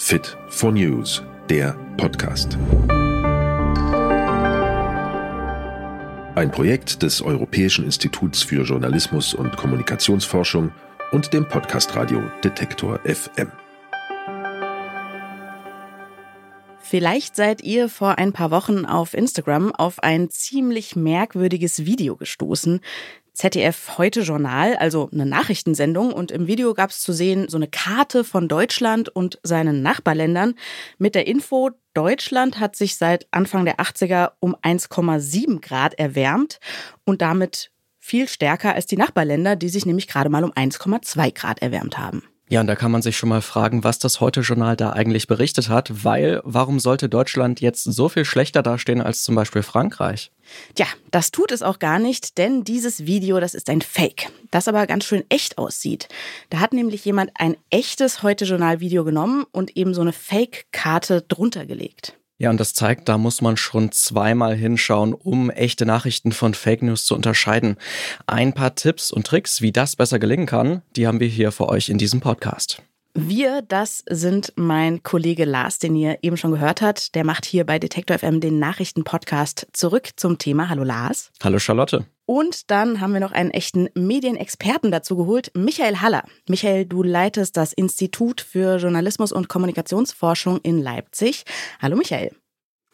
Fit for News, der Podcast. Ein Projekt des Europäischen Instituts für Journalismus und Kommunikationsforschung und dem Podcast-Radio Detektor FM. Vielleicht seid ihr vor ein paar Wochen auf Instagram auf ein ziemlich merkwürdiges Video gestoßen. ZDF Heute Journal, also eine Nachrichtensendung. Und im Video gab es zu sehen so eine Karte von Deutschland und seinen Nachbarländern mit der Info, Deutschland hat sich seit Anfang der 80er um 1,7 Grad erwärmt und damit viel stärker als die Nachbarländer, die sich nämlich gerade mal um 1,2 Grad erwärmt haben. Ja, und da kann man sich schon mal fragen, was das Heute-Journal da eigentlich berichtet hat, weil warum sollte Deutschland jetzt so viel schlechter dastehen als zum Beispiel Frankreich? Tja, das tut es auch gar nicht, denn dieses Video, das ist ein Fake, das aber ganz schön echt aussieht. Da hat nämlich jemand ein echtes Heute-Journal-Video genommen und eben so eine Fake-Karte drunter gelegt. Ja, und das zeigt, da muss man schon zweimal hinschauen, um echte Nachrichten von Fake News zu unterscheiden. Ein paar Tipps und Tricks, wie das besser gelingen kann, die haben wir hier für euch in diesem Podcast. Wir, das sind mein Kollege Lars, den ihr eben schon gehört habt. Der macht hier bei Detektor FM den Nachrichtenpodcast zurück zum Thema. Hallo Lars. Hallo Charlotte. Und dann haben wir noch einen echten Medienexperten dazu geholt, Michael Haller. Michael, du leitest das Institut für Journalismus und Kommunikationsforschung in Leipzig. Hallo Michael.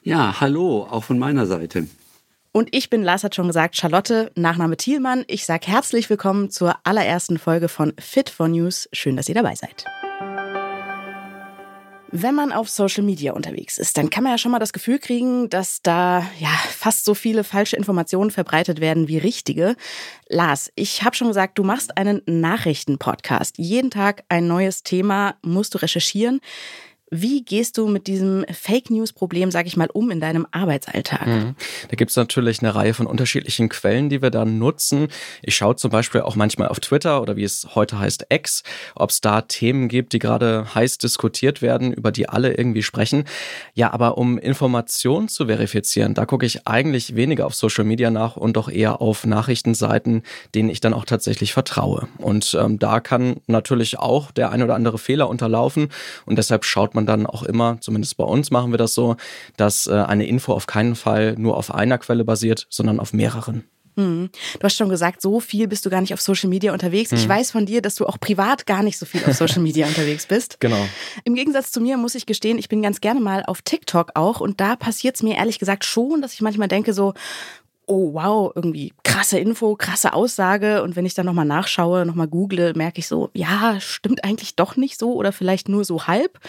Ja, hallo, auch von meiner Seite. Und ich bin, Lars hat schon gesagt, Charlotte, Nachname Thielmann. Ich sage herzlich willkommen zur allerersten Folge von Fit for News. Schön, dass ihr dabei seid. Wenn man auf Social Media unterwegs ist, dann kann man ja schon mal das Gefühl kriegen, dass da ja fast so viele falsche Informationen verbreitet werden wie richtige. Lars, ich habe schon gesagt, du machst einen Nachrichtenpodcast. Jeden Tag ein neues Thema musst du recherchieren. Wie gehst du mit diesem Fake News-Problem, sag ich mal, um in deinem Arbeitsalltag? Mhm. Da gibt es natürlich eine Reihe von unterschiedlichen Quellen, die wir dann nutzen. Ich schaue zum Beispiel auch manchmal auf Twitter oder wie es heute heißt X, ob es da Themen gibt, die gerade heiß diskutiert werden, über die alle irgendwie sprechen. Ja, aber um Informationen zu verifizieren, da gucke ich eigentlich weniger auf Social Media nach und doch eher auf Nachrichtenseiten, denen ich dann auch tatsächlich vertraue. Und ähm, da kann natürlich auch der ein oder andere Fehler unterlaufen und deshalb schaut man dann auch immer, zumindest bei uns machen wir das so, dass äh, eine Info auf keinen Fall nur auf einer Quelle basiert, sondern auf mehreren. Hm. Du hast schon gesagt, so viel bist du gar nicht auf Social Media unterwegs. Hm. Ich weiß von dir, dass du auch privat gar nicht so viel auf Social Media unterwegs bist. Genau. Im Gegensatz zu mir muss ich gestehen, ich bin ganz gerne mal auf TikTok auch und da passiert es mir ehrlich gesagt schon, dass ich manchmal denke so, oh wow, irgendwie krasse Info, krasse Aussage. Und wenn ich dann nochmal nachschaue, nochmal google, merke ich so, ja, stimmt eigentlich doch nicht so oder vielleicht nur so halb.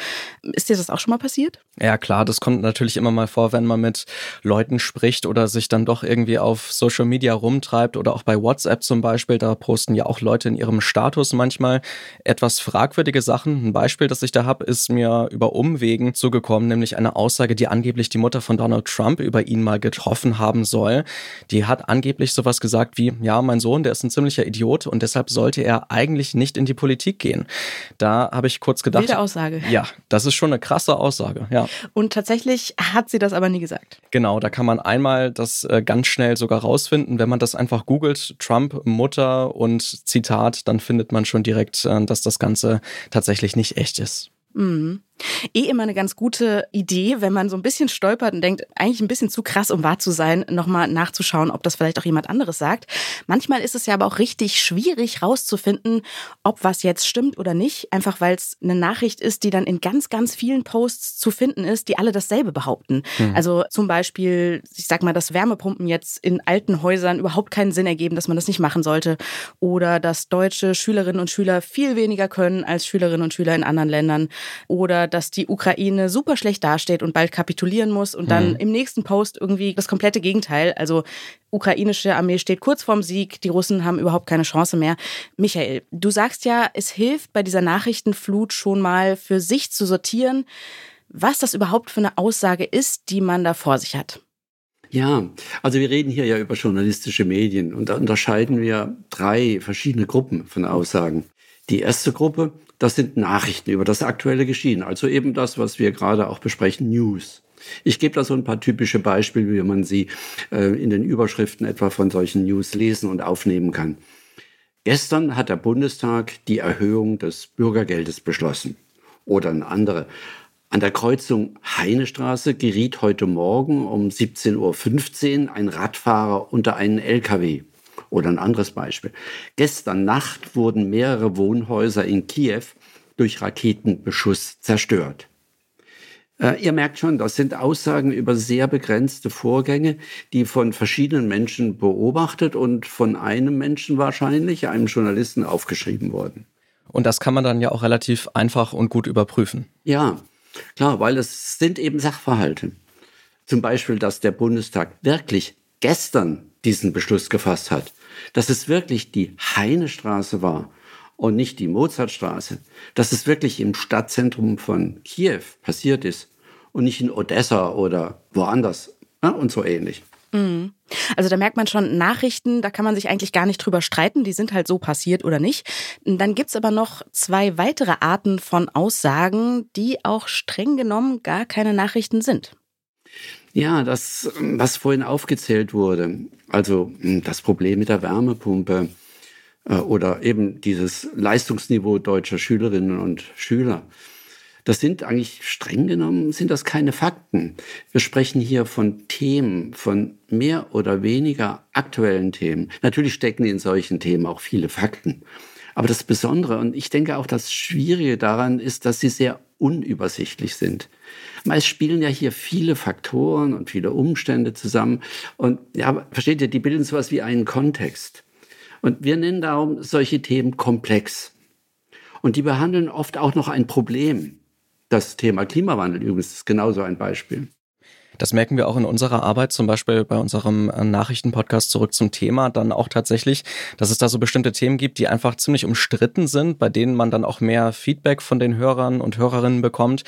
Ist dir das auch schon mal passiert? Ja, klar, das kommt natürlich immer mal vor, wenn man mit Leuten spricht oder sich dann doch irgendwie auf Social Media rumtreibt oder auch bei WhatsApp zum Beispiel. Da posten ja auch Leute in ihrem Status manchmal etwas fragwürdige Sachen. Ein Beispiel, das ich da habe, ist mir über Umwegen zugekommen, nämlich eine Aussage, die angeblich die Mutter von Donald Trump über ihn mal getroffen haben soll. Die hat angeblich sowas gesagt wie, ja, mein Sohn, der ist ein ziemlicher Idiot und deshalb sollte er eigentlich nicht in die Politik gehen. Da habe ich kurz gedacht. Wilde Aussage. Ja, das ist schon eine krasse Aussage, ja. Und tatsächlich hat sie das aber nie gesagt. Genau, da kann man einmal das äh, ganz schnell sogar rausfinden. Wenn man das einfach googelt, Trump, Mutter und Zitat, dann findet man schon direkt, äh, dass das Ganze tatsächlich nicht echt ist. Mhm. Eh immer eine ganz gute Idee, wenn man so ein bisschen stolpert und denkt, eigentlich ein bisschen zu krass, um wahr zu sein, nochmal nachzuschauen, ob das vielleicht auch jemand anderes sagt. Manchmal ist es ja aber auch richtig schwierig rauszufinden, ob was jetzt stimmt oder nicht, einfach weil es eine Nachricht ist, die dann in ganz, ganz vielen Posts zu finden ist, die alle dasselbe behaupten. Mhm. Also zum Beispiel, ich sag mal, dass Wärmepumpen jetzt in alten Häusern überhaupt keinen Sinn ergeben, dass man das nicht machen sollte. Oder dass deutsche Schülerinnen und Schüler viel weniger können als Schülerinnen und Schüler in anderen Ländern. Oder dass die Ukraine super schlecht dasteht und bald kapitulieren muss und dann mhm. im nächsten Post irgendwie das komplette Gegenteil. Also ukrainische Armee steht kurz vorm Sieg, die Russen haben überhaupt keine Chance mehr. Michael, du sagst ja, es hilft bei dieser Nachrichtenflut schon mal für sich zu sortieren, was das überhaupt für eine Aussage ist, die man da vor sich hat. Ja, also wir reden hier ja über journalistische Medien und da unterscheiden wir drei verschiedene Gruppen von Aussagen. Die erste Gruppe das sind Nachrichten über das aktuelle Geschehen, also eben das, was wir gerade auch besprechen, News. Ich gebe da so ein paar typische Beispiele, wie man sie äh, in den Überschriften etwa von solchen News lesen und aufnehmen kann. Gestern hat der Bundestag die Erhöhung des Bürgergeldes beschlossen. Oder eine andere. An der Kreuzung Heinestraße geriet heute Morgen um 17.15 Uhr ein Radfahrer unter einen LKW. Oder ein anderes Beispiel. Gestern Nacht wurden mehrere Wohnhäuser in Kiew durch Raketenbeschuss zerstört. Äh, ihr merkt schon, das sind Aussagen über sehr begrenzte Vorgänge, die von verschiedenen Menschen beobachtet und von einem Menschen wahrscheinlich, einem Journalisten, aufgeschrieben wurden. Und das kann man dann ja auch relativ einfach und gut überprüfen. Ja, klar, weil es sind eben Sachverhalte. Zum Beispiel, dass der Bundestag wirklich gestern diesen Beschluss gefasst hat, dass es wirklich die Heinestraße war und nicht die Mozartstraße, dass es wirklich im Stadtzentrum von Kiew passiert ist und nicht in Odessa oder woanders ja, und so ähnlich. Mhm. Also da merkt man schon, Nachrichten, da kann man sich eigentlich gar nicht drüber streiten, die sind halt so passiert oder nicht. Dann gibt's aber noch zwei weitere Arten von Aussagen, die auch streng genommen gar keine Nachrichten sind. Ja, das, was vorhin aufgezählt wurde, also hm, das Problem mit der Wärmepumpe äh, oder eben dieses Leistungsniveau deutscher Schülerinnen und Schüler, das sind eigentlich streng genommen, sind das keine Fakten. Wir sprechen hier von Themen, von mehr oder weniger aktuellen Themen. Natürlich stecken in solchen Themen auch viele Fakten. Aber das Besondere und ich denke auch das Schwierige daran ist, dass sie sehr unübersichtlich sind. Meist spielen ja hier viele Faktoren und viele Umstände zusammen. Und ja, versteht ihr, die bilden sowas wie einen Kontext. Und wir nennen darum solche Themen komplex. Und die behandeln oft auch noch ein Problem. Das Thema Klimawandel übrigens ist genauso ein Beispiel. Das merken wir auch in unserer Arbeit, zum Beispiel bei unserem äh, Nachrichtenpodcast zurück zum Thema, dann auch tatsächlich, dass es da so bestimmte Themen gibt, die einfach ziemlich umstritten sind, bei denen man dann auch mehr Feedback von den Hörern und Hörerinnen bekommt.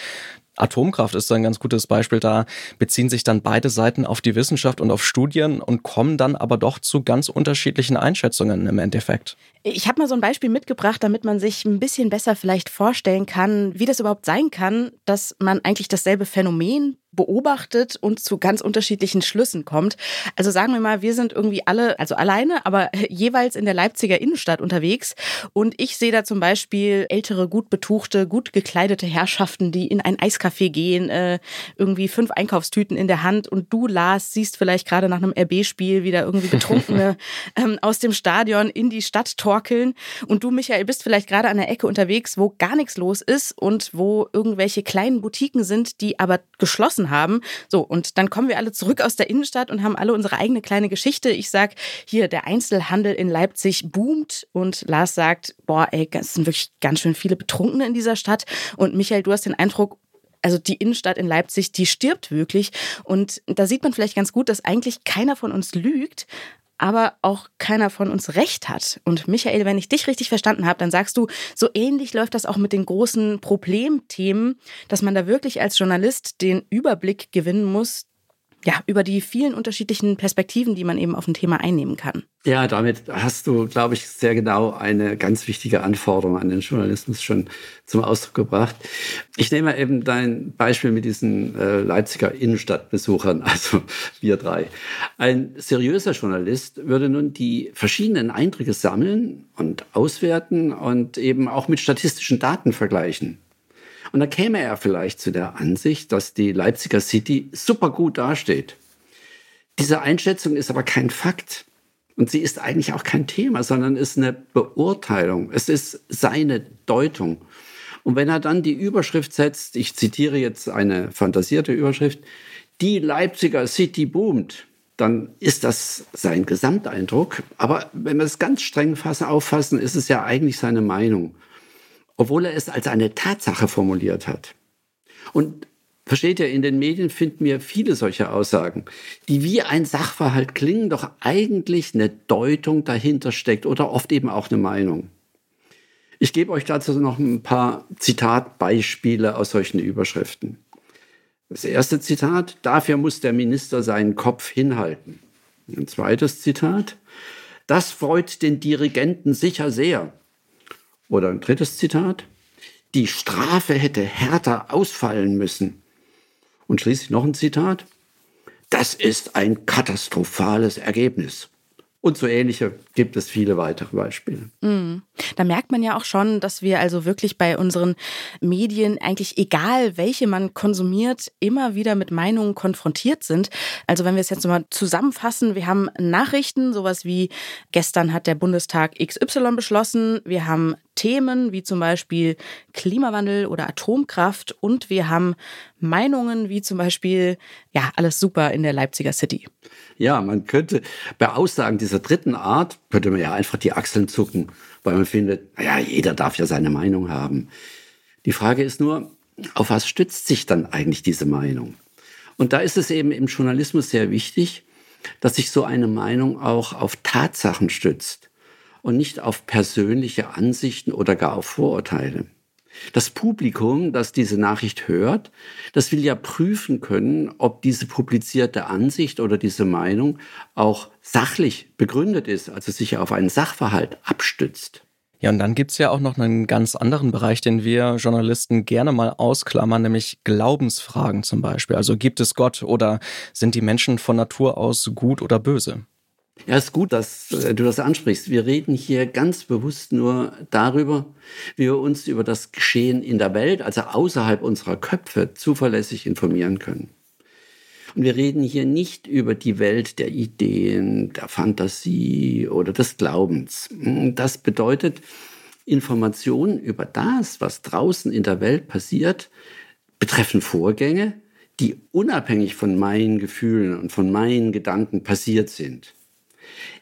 Atomkraft ist ein ganz gutes Beispiel. Da beziehen sich dann beide Seiten auf die Wissenschaft und auf Studien und kommen dann aber doch zu ganz unterschiedlichen Einschätzungen im Endeffekt. Ich habe mal so ein Beispiel mitgebracht, damit man sich ein bisschen besser vielleicht vorstellen kann, wie das überhaupt sein kann, dass man eigentlich dasselbe Phänomen beobachtet und zu ganz unterschiedlichen Schlüssen kommt. Also sagen wir mal, wir sind irgendwie alle, also alleine, aber jeweils in der Leipziger Innenstadt unterwegs. Und ich sehe da zum Beispiel ältere, gut betuchte, gut gekleidete Herrschaften, die in ein Eiscafé gehen, äh, irgendwie fünf Einkaufstüten in der Hand. Und du, Lars, siehst vielleicht gerade nach einem RB-Spiel wieder irgendwie Betrunkene ähm, aus dem Stadion in die Stadt torkeln. Und du, Michael, bist vielleicht gerade an der Ecke unterwegs, wo gar nichts los ist und wo irgendwelche kleinen Boutiquen sind, die aber geschlossen haben. So, und dann kommen wir alle zurück aus der Innenstadt und haben alle unsere eigene kleine Geschichte. Ich sag, hier, der Einzelhandel in Leipzig boomt und Lars sagt, boah, ey, es sind wirklich ganz schön viele Betrunkene in dieser Stadt. Und Michael, du hast den Eindruck, also die Innenstadt in Leipzig, die stirbt wirklich. Und da sieht man vielleicht ganz gut, dass eigentlich keiner von uns lügt, aber auch keiner von uns recht hat. Und Michael, wenn ich dich richtig verstanden habe, dann sagst du, so ähnlich läuft das auch mit den großen Problemthemen, dass man da wirklich als Journalist den Überblick gewinnen muss, ja, über die vielen unterschiedlichen Perspektiven, die man eben auf ein Thema einnehmen kann. Ja, damit hast du, glaube ich, sehr genau eine ganz wichtige Anforderung an den Journalismus schon zum Ausdruck gebracht. Ich nehme eben dein Beispiel mit diesen äh, Leipziger Innenstadtbesuchern, also wir drei. Ein seriöser Journalist würde nun die verschiedenen Eindrücke sammeln und auswerten und eben auch mit statistischen Daten vergleichen. Und da käme er vielleicht zu der Ansicht, dass die Leipziger City super gut dasteht. Diese Einschätzung ist aber kein Fakt. Und sie ist eigentlich auch kein Thema, sondern ist eine Beurteilung. Es ist seine Deutung. Und wenn er dann die Überschrift setzt, ich zitiere jetzt eine fantasierte Überschrift, die Leipziger City boomt, dann ist das sein Gesamteindruck. Aber wenn wir es ganz streng fassen, auffassen, ist es ja eigentlich seine Meinung obwohl er es als eine Tatsache formuliert hat. Und versteht ihr, in den Medien finden wir viele solche Aussagen, die wie ein Sachverhalt klingen, doch eigentlich eine Deutung dahinter steckt oder oft eben auch eine Meinung. Ich gebe euch dazu noch ein paar Zitatbeispiele aus solchen Überschriften. Das erste Zitat, dafür muss der Minister seinen Kopf hinhalten. Ein zweites Zitat, das freut den Dirigenten sicher sehr. Oder ein drittes Zitat. Die Strafe hätte härter ausfallen müssen. Und schließlich noch ein Zitat. Das ist ein katastrophales Ergebnis. Und so ähnliche gibt es viele weitere Beispiele. Mm. Da merkt man ja auch schon, dass wir also wirklich bei unseren Medien eigentlich egal, welche man konsumiert, immer wieder mit Meinungen konfrontiert sind. Also wenn wir es jetzt nochmal zusammenfassen, wir haben Nachrichten, sowas wie gestern hat der Bundestag XY beschlossen, wir haben Themen wie zum Beispiel Klimawandel oder Atomkraft und wir haben Meinungen wie zum Beispiel, ja, alles super in der Leipziger City. Ja, man könnte bei Aussagen dieser dritten Art, könnte man ja einfach die Achseln zucken, weil man findet, naja, jeder darf ja seine Meinung haben. Die Frage ist nur, auf was stützt sich dann eigentlich diese Meinung? Und da ist es eben im Journalismus sehr wichtig, dass sich so eine Meinung auch auf Tatsachen stützt und nicht auf persönliche Ansichten oder gar auf Vorurteile. Das Publikum, das diese Nachricht hört, das will ja prüfen können, ob diese publizierte Ansicht oder diese Meinung auch sachlich begründet ist, also sich auf einen Sachverhalt abstützt. Ja, und dann gibt's ja auch noch einen ganz anderen Bereich, den wir Journalisten gerne mal ausklammern, nämlich Glaubensfragen zum Beispiel. Also gibt es Gott oder sind die Menschen von Natur aus gut oder böse? Ja, ist gut, dass äh, du das ansprichst. Wir reden hier ganz bewusst nur darüber, wie wir uns über das Geschehen in der Welt, also außerhalb unserer Köpfe, zuverlässig informieren können. Und wir reden hier nicht über die Welt der Ideen, der Fantasie oder des Glaubens. Das bedeutet, Informationen über das, was draußen in der Welt passiert, betreffen Vorgänge, die unabhängig von meinen Gefühlen und von meinen Gedanken passiert sind.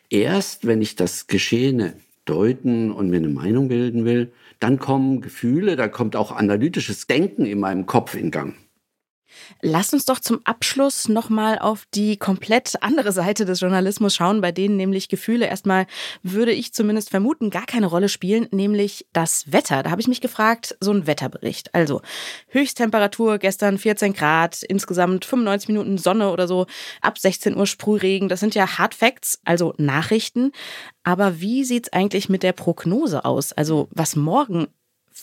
Erst wenn ich das Geschehene deuten und mir eine Meinung bilden will, dann kommen Gefühle, da kommt auch analytisches Denken in meinem Kopf in Gang. Lass uns doch zum Abschluss nochmal auf die komplett andere Seite des Journalismus schauen, bei denen nämlich Gefühle erstmal, würde ich zumindest vermuten, gar keine Rolle spielen, nämlich das Wetter. Da habe ich mich gefragt, so ein Wetterbericht. Also Höchsttemperatur gestern 14 Grad, insgesamt 95 Minuten Sonne oder so, ab 16 Uhr Sprühregen. Das sind ja Hard Facts, also Nachrichten. Aber wie sieht's eigentlich mit der Prognose aus? Also was morgen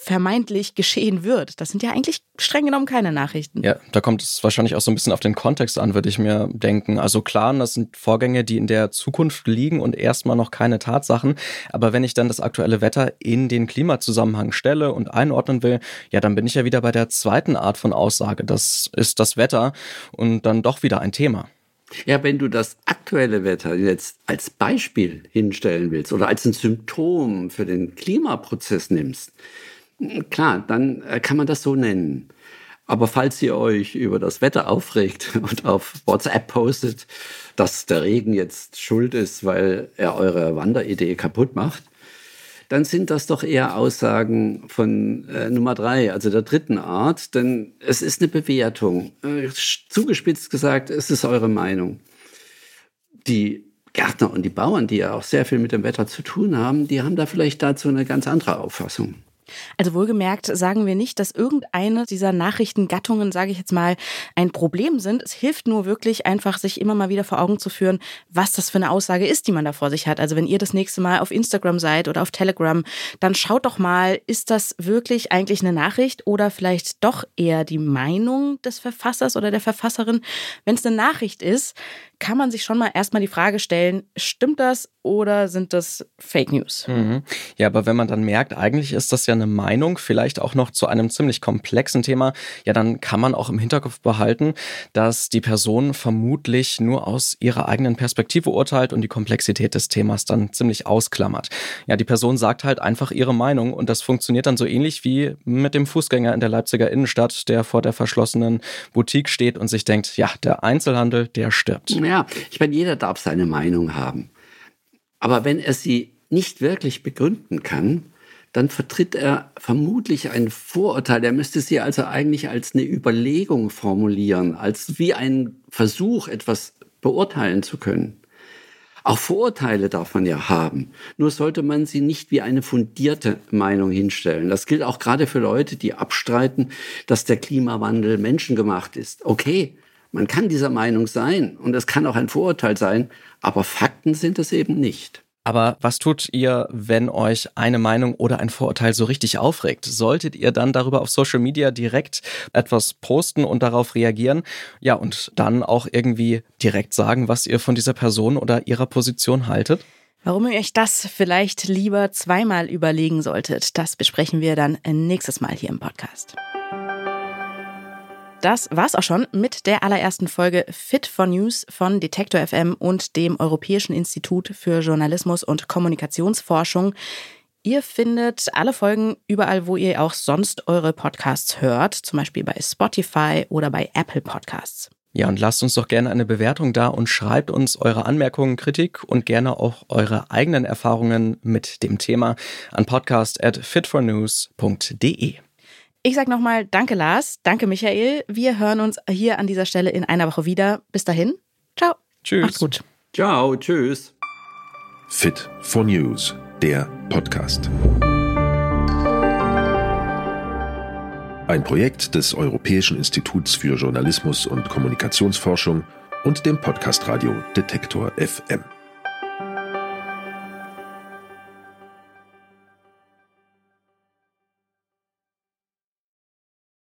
vermeintlich geschehen wird. Das sind ja eigentlich streng genommen keine Nachrichten. Ja, da kommt es wahrscheinlich auch so ein bisschen auf den Kontext an, würde ich mir denken. Also klar, das sind Vorgänge, die in der Zukunft liegen und erstmal noch keine Tatsachen. Aber wenn ich dann das aktuelle Wetter in den Klimazusammenhang stelle und einordnen will, ja, dann bin ich ja wieder bei der zweiten Art von Aussage. Das ist das Wetter und dann doch wieder ein Thema. Ja, wenn du das aktuelle Wetter jetzt als Beispiel hinstellen willst oder als ein Symptom für den Klimaprozess nimmst, Klar, dann äh, kann man das so nennen. Aber falls ihr euch über das Wetter aufregt und auf WhatsApp postet, dass der Regen jetzt schuld ist, weil er eure Wanderidee kaputt macht, dann sind das doch eher Aussagen von äh, Nummer drei, also der dritten Art, denn es ist eine Bewertung. Äh, zugespitzt gesagt, es ist eure Meinung. Die Gärtner und die Bauern, die ja auch sehr viel mit dem Wetter zu tun haben, die haben da vielleicht dazu eine ganz andere Auffassung. Also wohlgemerkt sagen wir nicht, dass irgendeine dieser Nachrichtengattungen, sage ich jetzt mal, ein Problem sind. Es hilft nur wirklich einfach, sich immer mal wieder vor Augen zu führen, was das für eine Aussage ist, die man da vor sich hat. Also wenn ihr das nächste Mal auf Instagram seid oder auf Telegram, dann schaut doch mal, ist das wirklich eigentlich eine Nachricht oder vielleicht doch eher die Meinung des Verfassers oder der Verfasserin? Wenn es eine Nachricht ist, kann man sich schon mal erstmal die Frage stellen, stimmt das oder sind das Fake News? Mhm. Ja, aber wenn man dann merkt, eigentlich ist das ja eine Meinung, vielleicht auch noch zu einem ziemlich komplexen Thema, ja, dann kann man auch im Hinterkopf behalten, dass die Person vermutlich nur aus ihrer eigenen Perspektive urteilt und die Komplexität des Themas dann ziemlich ausklammert. Ja, die Person sagt halt einfach ihre Meinung und das funktioniert dann so ähnlich wie mit dem Fußgänger in der Leipziger Innenstadt, der vor der verschlossenen Boutique steht und sich denkt, ja, der Einzelhandel, der stirbt. Ja. Ja, ich meine, jeder darf seine Meinung haben. Aber wenn er sie nicht wirklich begründen kann, dann vertritt er vermutlich ein Vorurteil. Er müsste sie also eigentlich als eine Überlegung formulieren, als wie ein Versuch, etwas beurteilen zu können. Auch Vorurteile darf man ja haben. Nur sollte man sie nicht wie eine fundierte Meinung hinstellen. Das gilt auch gerade für Leute, die abstreiten, dass der Klimawandel menschengemacht ist. Okay, man kann dieser Meinung sein und es kann auch ein Vorurteil sein, aber Fakten sind es eben nicht. Aber was tut ihr, wenn euch eine Meinung oder ein Vorurteil so richtig aufregt? Solltet ihr dann darüber auf Social Media direkt etwas posten und darauf reagieren? Ja, und dann auch irgendwie direkt sagen, was ihr von dieser Person oder ihrer Position haltet? Warum ihr euch das vielleicht lieber zweimal überlegen solltet, das besprechen wir dann nächstes Mal hier im Podcast. Das war's auch schon mit der allerersten Folge Fit for News von Detektor FM und dem Europäischen Institut für Journalismus und Kommunikationsforschung. Ihr findet alle Folgen überall, wo ihr auch sonst eure Podcasts hört, zum Beispiel bei Spotify oder bei Apple Podcasts. Ja, und lasst uns doch gerne eine Bewertung da und schreibt uns eure Anmerkungen, Kritik und gerne auch eure eigenen Erfahrungen mit dem Thema an podcast at fitfornews.de. Ich sag nochmal Danke, Lars. Danke, Michael. Wir hören uns hier an dieser Stelle in einer Woche wieder. Bis dahin. Ciao. Tschüss. Macht's gut. Ciao. Tschüss. Fit for News, der Podcast. Ein Projekt des Europäischen Instituts für Journalismus und Kommunikationsforschung und dem Podcast Radio Detektor FM.